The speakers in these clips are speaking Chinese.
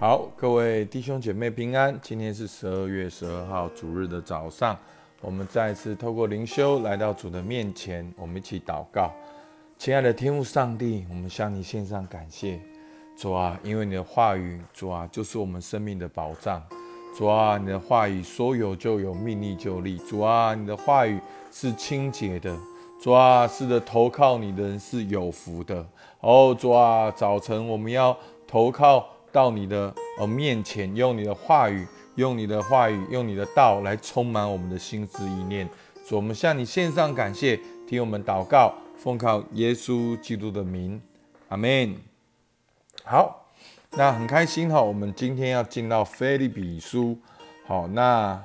好，各位弟兄姐妹平安。今天是十二月十二号主日的早上，我们再次透过灵修来到主的面前，我们一起祷告。亲爱的天父上帝，我们向你献上感谢，主啊，因为你的话语，主啊，就是我们生命的保障。主啊，你的话语说有就有，命立就立。主啊，你的话语是清洁的。主啊，是的，投靠你的人是有福的。哦，主啊，早晨我们要投靠。到你的呃面前，用你的话语，用你的话语，用你的道来充满我们的心思意念。主，我们向你献上感谢，听我们祷告，奉靠耶稣基督的名，阿门。好，那很开心哈，我们今天要进到菲利比书。好，那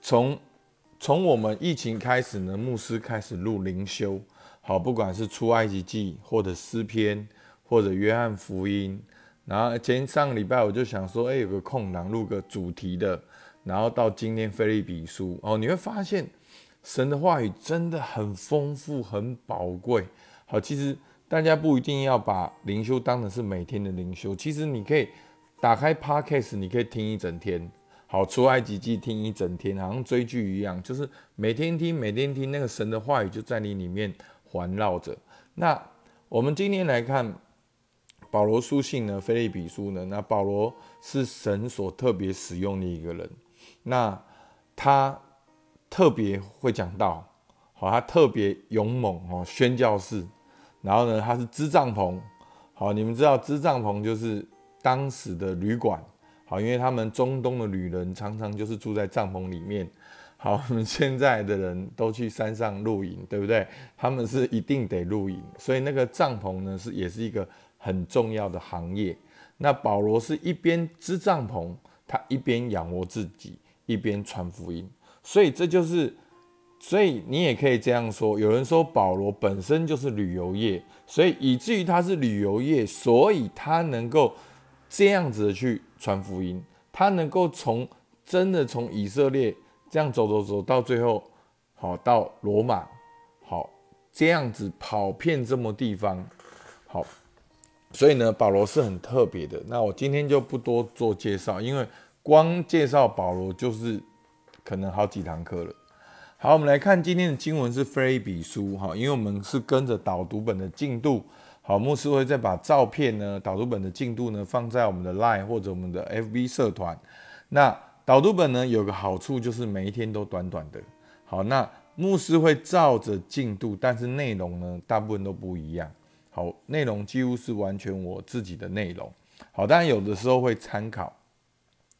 从从我们疫情开始呢，牧师开始录灵修。好，不管是出埃及记，或者诗篇，或者约翰福音。然后前上个礼拜我就想说，哎，有个空档录个主题的。然后到今天菲利比书哦，你会发现神的话语真的很丰富、很宝贵。好，其实大家不一定要把灵修当成是每天的灵修，其实你可以打开 Podcast，你可以听一整天。好，出埃及记听一整天，好像追剧一样，就是每天听、每天听，那个神的话语就在你里面环绕着。那我们今天来看。保罗书信呢，菲利比书呢，那保罗是神所特别使用的一个人，那他特别会讲道，好，他特别勇猛哦，宣教士，然后呢，他是支帐篷，好，你们知道支帐篷就是当时的旅馆，好，因为他们中东的旅人常常就是住在帐篷里面，好，我们现在的人都去山上露营，对不对？他们是一定得露营，所以那个帐篷呢是也是一个。很重要的行业。那保罗是一边支帐篷，他一边养活自己，一边传福音。所以这就是，所以你也可以这样说。有人说保罗本身就是旅游业，所以以至于他是旅游业，所以他能够这样子的去传福音。他能够从真的从以色列这样走走走到最后，好到罗马，好这样子跑遍这么地方，好。所以呢，保罗是很特别的。那我今天就不多做介绍，因为光介绍保罗就是可能好几堂课了。好，我们来看今天的经文是菲利比书哈，因为我们是跟着导读本的进度。好，牧师会再把照片呢，导读本的进度呢放在我们的 Line 或者我们的 FB 社团。那导读本呢有个好处就是每一天都短短的。好，那牧师会照着进度，但是内容呢大部分都不一样。好，内容几乎是完全我自己的内容。好，当然有的时候会参考。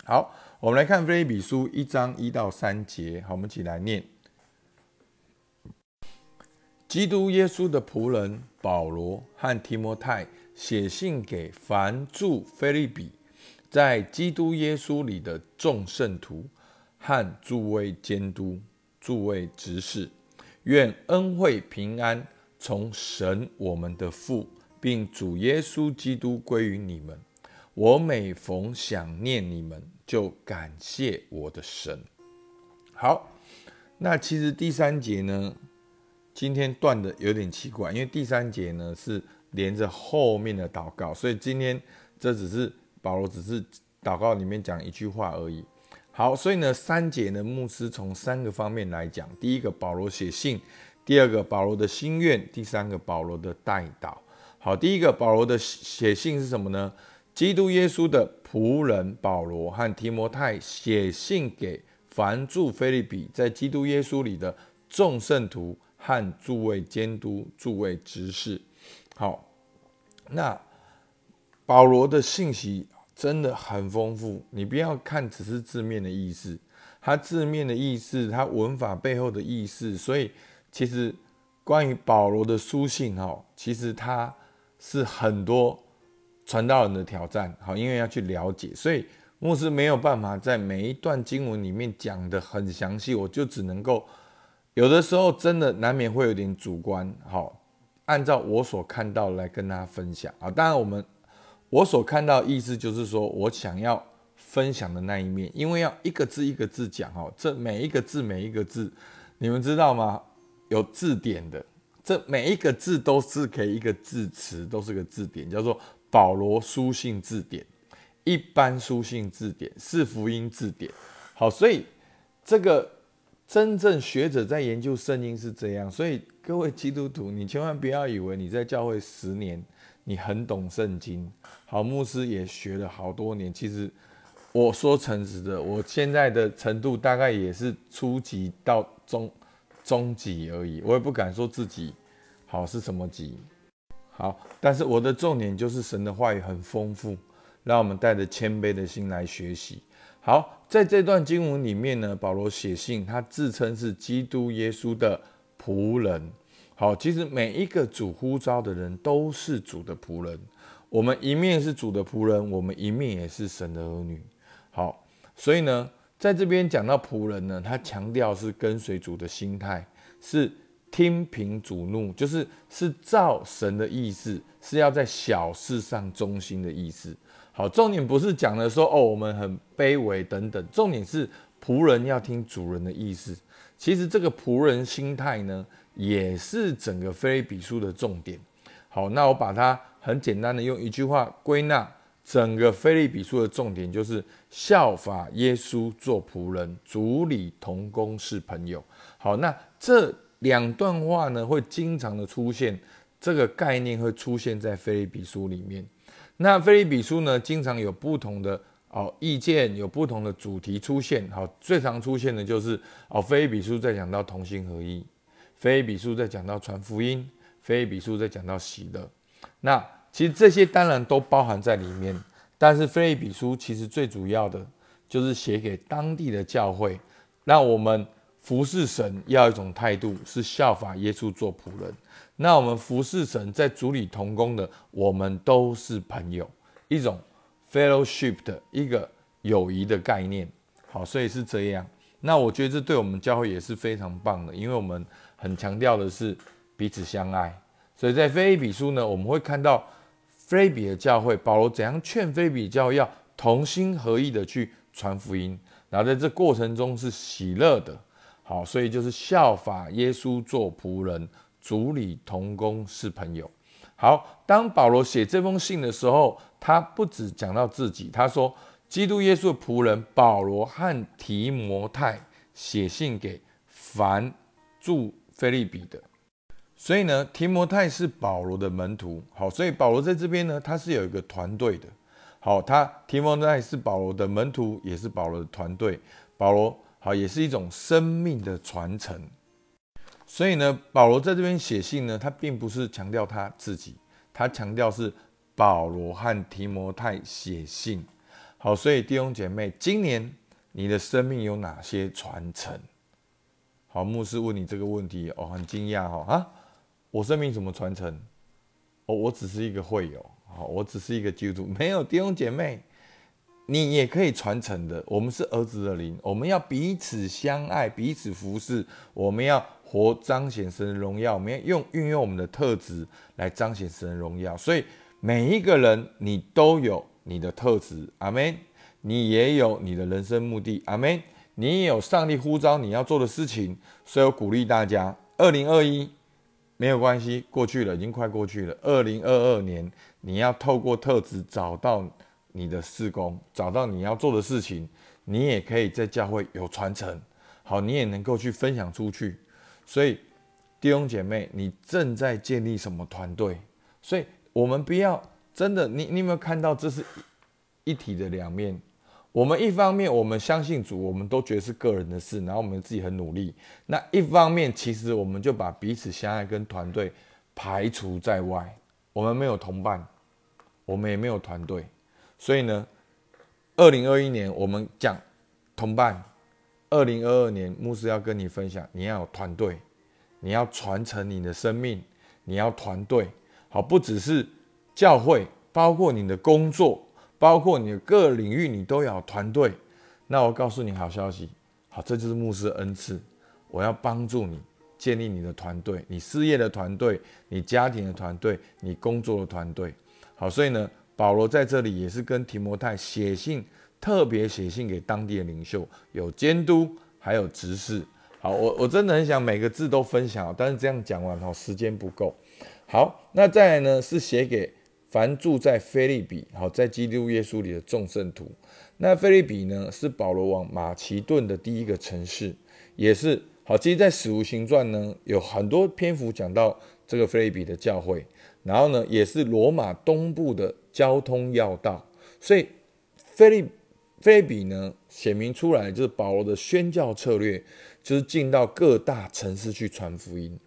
好，我们来看菲利比书一章一到三节。好，我们一起来念：基督耶稣的仆人保罗和提摩太写信给凡住菲利比，在基督耶稣里的众圣徒和诸位监督、诸位执事，愿恩惠平安。从神我们的父，并主耶稣基督归于你们。我每逢想念你们，就感谢我的神。好，那其实第三节呢，今天断的有点奇怪，因为第三节呢是连着后面的祷告，所以今天这只是保罗只是祷告里面讲一句话而已。好，所以呢三节呢，牧师从三个方面来讲。第一个，保罗写信。第二个保罗的心愿，第三个保罗的代祷。好，第一个保罗的写信是什么呢？基督耶稣的仆人保罗和提摩太写信给凡住菲利比，在基督耶稣里的众圣徒和诸位监督、诸位执事。好，那保罗的信息真的很丰富，你不要看只是字面的意思，他字面的意思，他文法背后的意思，所以。其实，关于保罗的书信，哈，其实他是很多传道人的挑战，好，因为要去了解，所以牧师没有办法在每一段经文里面讲的很详细，我就只能够有的时候真的难免会有点主观，好，按照我所看到来跟大家分享啊。当然，我们我所看到意思就是说我想要分享的那一面，因为要一个字一个字讲，哈，这每一个字每一个字，你们知道吗？有字典的，这每一个字都是可以一个字词，都是个字典，叫做保罗书信字典一般书信字典，是福音字典。好，所以这个真正学者在研究圣经是这样。所以各位基督徒，你千万不要以为你在教会十年，你很懂圣经。好，牧师也学了好多年。其实我说诚实的，我现在的程度大概也是初级到中中级而已。我也不敢说自己好是什么级。好，但是我的重点就是神的话语很丰富，让我们带着谦卑的心来学习。好，在这段经文里面呢，保罗写信，他自称是基督耶稣的仆人。好，其实每一个主呼召的人都是主的仆人。我们一面是主的仆人，我们一面也是神的儿女。好，所以呢，在这边讲到仆人呢，他强调是跟随主的心态，是听凭主怒，就是是照神的意思，是要在小事上忠心的意思。好，重点不是讲的说哦，我们很卑微等等，重点是仆人要听主人的意思。其实这个仆人心态呢，也是整个菲利比书的重点。好，那我把它很简单的用一句话归纳，整个菲利比书的重点就是效法耶稣做仆人，主理同工是朋友。好，那这两段话呢，会经常的出现，这个概念会出现在菲利比书里面。那菲利比书呢，经常有不同的哦意见，有不同的主题出现。好，最常出现的就是哦，菲利比书在讲到同心合一，菲利比书在讲到传福音，菲利比书在讲到喜乐。那其实这些当然都包含在里面，但是菲利比书其实最主要的就是写给当地的教会，让我们服侍神要一种态度，是效法耶稣做仆人。那我们服侍神，在主里同工的，我们都是朋友，一种 fellowship 的一个友谊的概念。好，所以是这样。那我觉得这对我们教会也是非常棒的，因为我们很强调的是彼此相爱。所以在菲利比书呢，我们会看到菲比的教会，保罗怎样劝菲比教要同心合意的去传福音，然后在这过程中是喜乐的。好，所以就是效法耶稣做仆人。主理同工是朋友。好，当保罗写这封信的时候，他不止讲到自己，他说：“基督耶稣的仆人保罗和提摩太写信给凡住菲利比的。”所以呢，提摩太是保罗的门徒。好，所以保罗在这边呢，他是有一个团队的。好，他提摩太是保罗的门徒，也是保罗的团队。保罗好，也是一种生命的传承。所以呢，保罗在这边写信呢，他并不是强调他自己，他强调是保罗和提摩太写信。好，所以弟兄姐妹，今年你的生命有哪些传承？好，牧师问你这个问题哦，很惊讶哈啊，我生命怎么传承？哦，我只是一个会友，好，我只是一个基督徒，没有弟兄姐妹，你也可以传承的。我们是儿子的灵，我们要彼此相爱，彼此服侍，我们要。活彰显神的荣耀，我们要用运用我们的特质来彰显神的荣耀。所以每一个人，你都有你的特质，阿门。你也有你的人生目的，阿门。你也有上帝呼召你要做的事情。所以我鼓励大家，二零二一没有关系，过去了，已经快过去了。二零二二年，你要透过特质找到你的事工，找到你要做的事情，你也可以在教会有传承。好，你也能够去分享出去。所以，弟兄姐妹，你正在建立什么团队？所以，我们不要真的，你你有没有看到这是一体的两面？我们一方面我们相信主，我们都觉得是个人的事，然后我们自己很努力。那一方面，其实我们就把彼此相爱跟团队排除在外。我们没有同伴，我们也没有团队。所以呢，二零二一年我们讲同伴。二零二二年，牧师要跟你分享，你要有团队，你要传承你的生命，你要团队。好，不只是教会，包括你的工作，包括你的各领域，你都要团队。那我告诉你好消息，好，这就是牧师恩赐，我要帮助你建立你的团队，你事业的团队，你家庭的团队，你工作的团队。好，所以呢，保罗在这里也是跟提摩太写信。特别写信给当地的领袖，有监督，还有执事。好，我我真的很想每个字都分享，但是这样讲完后时间不够。好，那再来呢是写给凡住在菲利比，好，在基督耶稣里的众圣徒。那菲利比呢，是保罗往马其顿的第一个城市，也是好。其实，在使徒行传呢，有很多篇幅讲到这个菲利比的教会，然后呢，也是罗马东部的交通要道。所以，菲利菲利比呢，显明出来就是保罗的宣教策略，就是进到各大城市去传福音。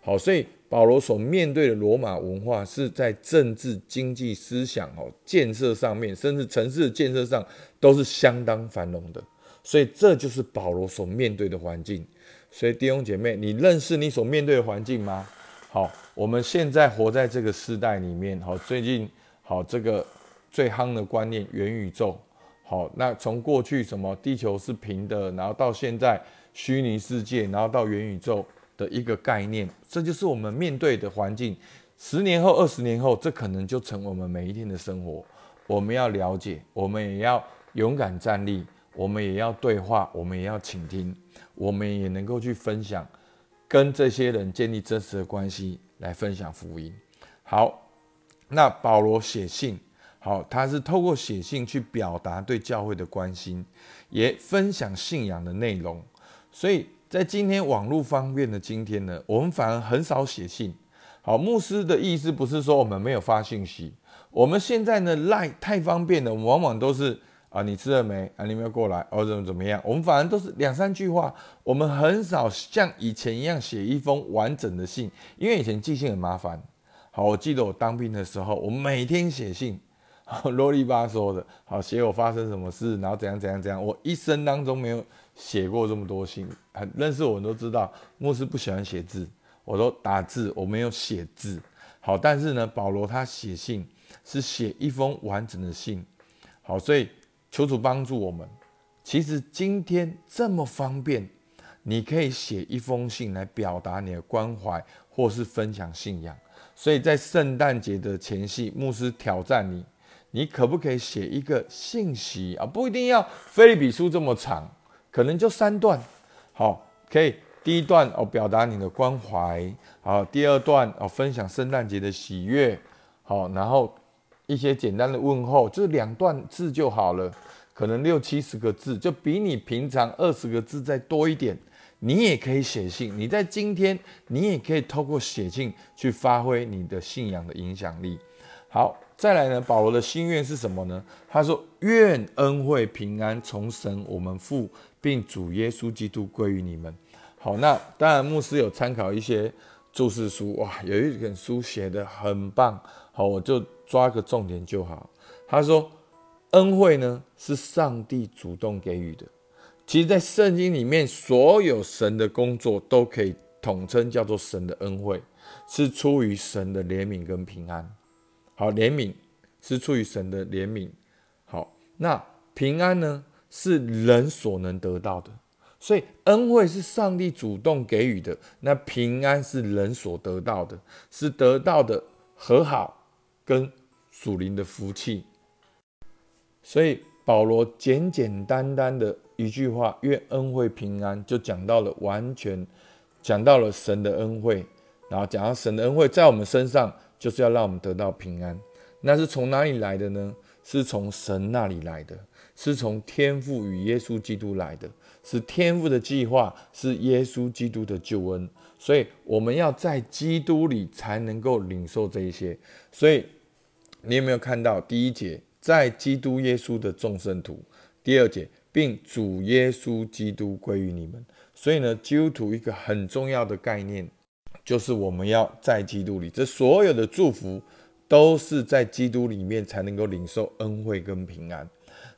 好，所以保罗所面对的罗马文化是在政治、经济、思想、哦建设上面，甚至城市的建设上。都是相当繁荣的，所以这就是保罗所面对的环境。所以弟兄姐妹，你认识你所面对的环境吗？好，我们现在活在这个时代里面。好，最近好这个最夯的观念——元宇宙。好，那从过去什么地球是平的，然后到现在虚拟世界，然后到元宇宙的一个概念，这就是我们面对的环境。十年后、二十年后，这可能就成我们每一天的生活。我们要了解，我们也要。勇敢站立，我们也要对话，我们也要倾听，我们也能够去分享，跟这些人建立真实的关系，来分享福音。好，那保罗写信，好，他是透过写信去表达对教会的关心，也分享信仰的内容。所以在今天网络方便的今天呢，我们反而很少写信。好，牧师的意思不是说我们没有发信息，我们现在呢赖太方便了，我们往往都是。啊，你吃了没？啊，你没有过来，哦，怎么怎么样？我们反而都是两三句话，我们很少像以前一样写一封完整的信，因为以前寄信很麻烦。好，我记得我当兵的时候，我每天写信，啰里吧嗦的，好写我发生什么事，然后怎样怎样怎样。我一生当中没有写过这么多信，很认识我们都知道，牧师不喜欢写字，我都打字，我没有写字。好，但是呢，保罗他写信是写一封完整的信，好，所以。求主帮助我们。其实今天这么方便，你可以写一封信来表达你的关怀，或是分享信仰。所以在圣诞节的前夕，牧师挑战你：你可不可以写一个信息啊？不一定要菲利比书这么长，可能就三段。好，可以第一段哦，表达你的关怀；好，第二段哦，分享圣诞节的喜悦。好，然后一些简单的问候，就是两段字就好了。可能六七十个字，就比你平常二十个字再多一点。你也可以写信，你在今天，你也可以透过写信去发挥你的信仰的影响力。好，再来呢，保罗的心愿是什么呢？他说：“愿恩惠平安从神我们父，并主耶稣基督归于你们。”好，那当然牧师有参考一些注释书，哇，有一本书写的很棒。好，我就抓个重点就好。他说。恩惠呢，是上帝主动给予的。其实，在圣经里面，所有神的工作都可以统称叫做神的恩惠，是出于神的怜悯跟平安。好，怜悯是出于神的怜悯。好，那平安呢，是人所能得到的。所以，恩惠是上帝主动给予的，那平安是人所得到的，是得到的和好跟属灵的福气。所以保罗简简单单的一句话，愿恩惠平安，就讲到了完全讲到了神的恩惠，然后讲到神的恩惠在我们身上，就是要让我们得到平安。那是从哪里来的呢？是从神那里来的，是从天父与耶稣基督来的，是天父的计划，是耶稣基督的救恩。所以我们要在基督里才能够领受这一些。所以你有没有看到第一节？在基督耶稣的众圣徒，第二节，并主耶稣基督归于你们。所以呢，基督徒一个很重要的概念，就是我们要在基督里。这所有的祝福都是在基督里面才能够领受恩惠跟平安。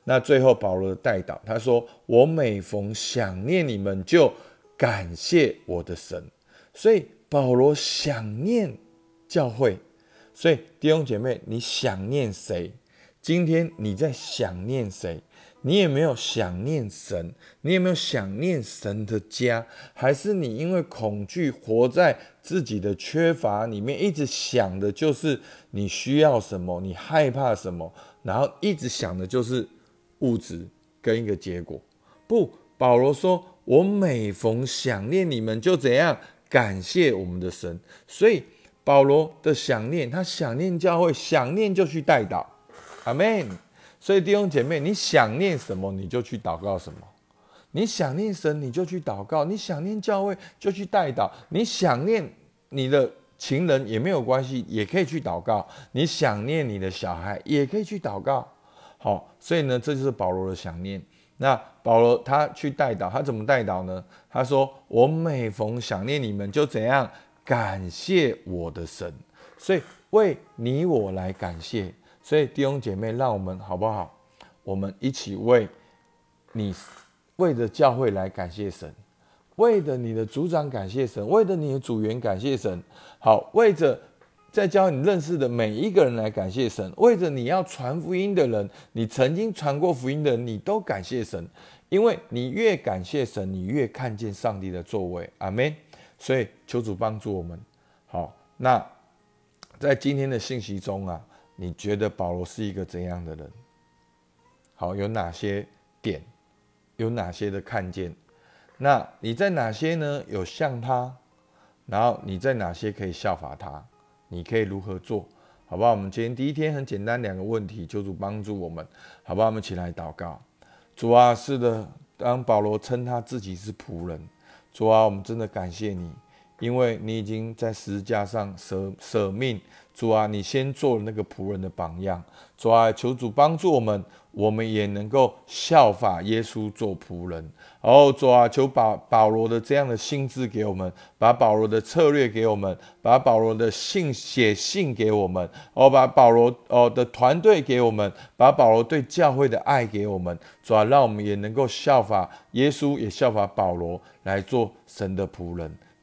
那最后保罗的代祷，他说：“我每逢想念你们，就感谢我的神。”所以保罗想念教会。所以弟兄姐妹，你想念谁？今天你在想念谁？你有没有想念神？你有没有想念神的家？还是你因为恐惧活在自己的缺乏里面，一直想的就是你需要什么，你害怕什么，然后一直想的就是物质跟一个结果？不，保罗说：“我每逢想念你们，就怎样感谢我们的神。”所以。保罗的想念，他想念教会，想念就去代祷，阿门。所以弟兄姐妹，你想念什么，你就去祷告什么。你想念神，你就去祷告；你想念教会，就去代祷；你想念你的情人也没有关系，也可以去祷告；你想念你的小孩，也可以去祷告。好，所以呢，这就是保罗的想念。那保罗他去代祷，他怎么代祷呢？他说：“我每逢想念你们，就怎样感谢我的神。”所以为你我来感谢。所以弟兄姐妹，让我们好不好？我们一起为你。为着教会来感谢神，为着你的组长感谢神，为着你的组员感谢神。好，为着在教你认识的每一个人来感谢神，为着你要传福音的人，你曾经传过福音的人，你都感谢神，因为你越感谢神，你越看见上帝的作为。阿门。所以求主帮助我们。好，那在今天的信息中啊，你觉得保罗是一个怎样的人？好，有哪些点？有哪些的看见？那你在哪些呢？有像他，然后你在哪些可以效法他？你可以如何做？好不好？我们今天第一天很简单，两个问题，求主帮助我们，好不好？我们起来祷告。主啊，是的，当保罗称他自己是仆人，主啊，我们真的感谢你，因为你已经在十字架上舍舍命。主啊，你先做了那个仆人的榜样。主啊，求主帮助我们，我们也能够效法耶稣做仆人。然后主啊，求把保罗的这样的心智给我们，把保罗的策略给我们，把保罗的信写信给我们，哦，把保罗哦的团队给我们，把保罗对教会的爱给我们。主啊，让我们也能够效法耶稣，也效法保罗来做神的仆人。